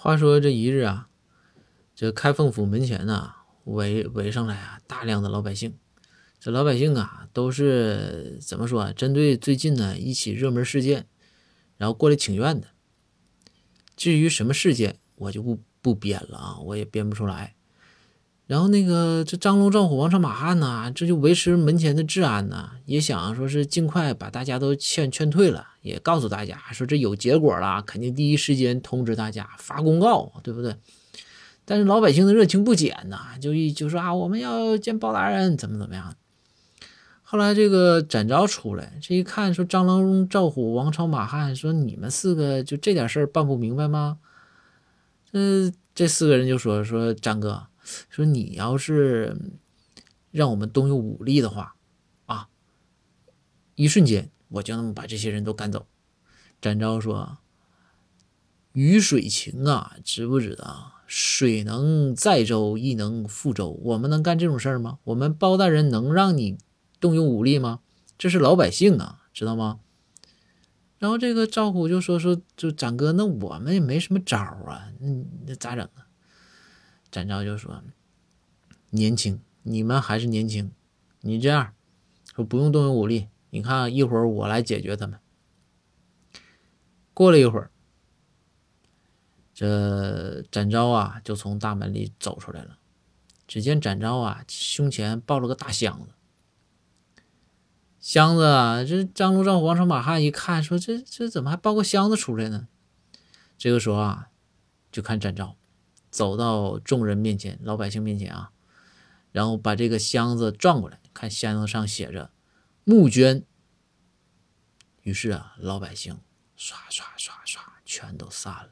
话说这一日啊，这开封府门前呐围围上来啊大量的老百姓。这老百姓啊都是怎么说啊？针对最近呢一起热门事件，然后过来请愿的。至于什么事件，我就不不编了啊，我也编不出来。然后那个这张龙赵虎王朝马汉呐，这就维持门前的治安呐，也想说是尽快把大家都劝劝退了，也告诉大家说这有结果了，肯定第一时间通知大家发公告，对不对？但是老百姓的热情不减呐，就一就说啊，我们要见包大人，怎么怎么样。后来这个展昭出来，这一看说张龙赵虎王朝马汉，说你们四个就这点事儿办不明白吗？这这四个人就说说张哥。说你要是让我们动用武力的话，啊，一瞬间我就能把这些人都赶走。展昭说：“鱼水情啊，知不知道？水能载舟，亦能覆舟。我们能干这种事儿吗？我们包大人能让你动用武力吗？这是老百姓啊，知道吗？”然后这个赵虎就说：“说就展哥，那我们也没什么招啊，那那咋整啊？”展昭就说：“年轻，你们还是年轻，你这样说不用动用武力。你看，一会儿我来解决他们。”过了一会儿，这展昭啊就从大门里走出来了。只见展昭啊胸前抱了个大箱子，箱子啊，这张龙赵王朝马汉一看，说：“这这怎么还抱个箱子出来呢？”这个时候啊，就看展昭。走到众人面前，老百姓面前啊，然后把这个箱子转过来，看箱子上写着“募捐”。于是啊，老百姓唰唰唰唰全都散了。